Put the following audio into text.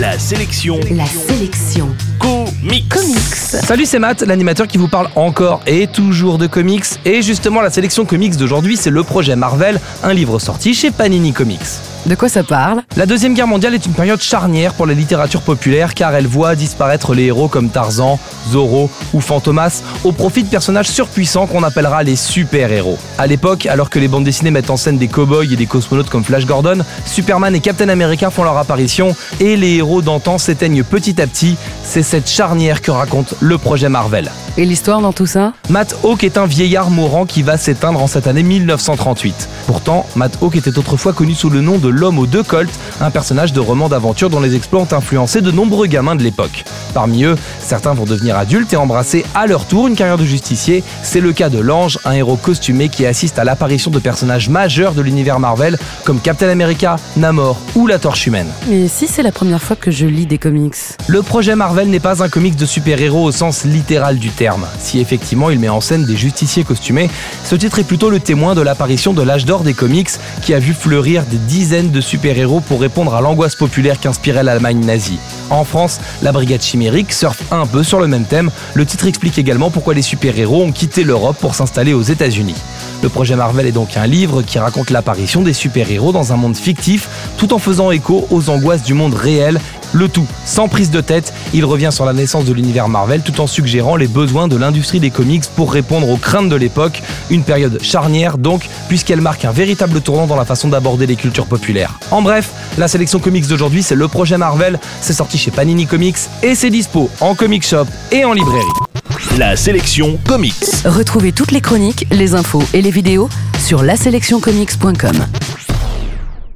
La sélection La sélection comics. comics. Salut, c'est Matt, l'animateur qui vous parle encore et toujours de comics. Et justement, la sélection comics d'aujourd'hui, c'est le projet Marvel, un livre sorti chez Panini Comics. De quoi ça parle La Deuxième Guerre mondiale est une période charnière pour la littérature populaire car elle voit disparaître les héros comme Tarzan, Zorro ou Fantomas au profit de personnages surpuissants qu'on appellera les super-héros. À l'époque, alors que les bandes dessinées mettent en scène des cow-boys et des cosmonautes comme Flash Gordon, Superman et Captain America font leur apparition et les héros d'antan s'éteignent petit à petit. C'est cette charnière que raconte le projet Marvel. Et l'histoire dans tout ça Matt Hawk est un vieillard mourant qui va s'éteindre en cette année 1938. Pourtant, Matt Hawk était autrefois connu sous le nom de l'homme aux deux colts, un personnage de roman d'aventure dont les exploits ont influencé de nombreux gamins de l'époque. Parmi eux, certains vont devenir adultes et embrasser à leur tour une carrière de justicier. C'est le cas de l'Ange, un héros costumé qui assiste à l'apparition de personnages majeurs de l'univers Marvel comme Captain America, Namor ou la Torche humaine. Mais si c'est la première fois que je lis des comics. Le projet Marvel n'est pas un comics de super-héros au sens littéral du Si effectivement il met en scène des justiciers costumés, ce titre est plutôt le témoin de l'apparition de l'âge d'or des comics qui a vu fleurir des dizaines de super-héros pour répondre à l'angoisse populaire qu'inspirait l'Allemagne nazie. En France, la brigade chimérique surfe un peu sur le même thème. Le titre explique également pourquoi les super-héros ont quitté l'Europe pour s'installer aux États-Unis. Le projet Marvel est donc un livre qui raconte l'apparition des super-héros dans un monde fictif tout en faisant écho aux angoisses du monde réel le tout, sans prise de tête, il revient sur la naissance de l'univers Marvel tout en suggérant les besoins de l'industrie des comics pour répondre aux craintes de l'époque, une période charnière donc, puisqu'elle marque un véritable tournant dans la façon d'aborder les cultures populaires. En bref, la sélection comics d'aujourd'hui, c'est le projet Marvel, c'est sorti chez Panini Comics et c'est dispo en comic shop et en librairie. La sélection comics. Retrouvez toutes les chroniques, les infos et les vidéos sur laselectioncomics.com.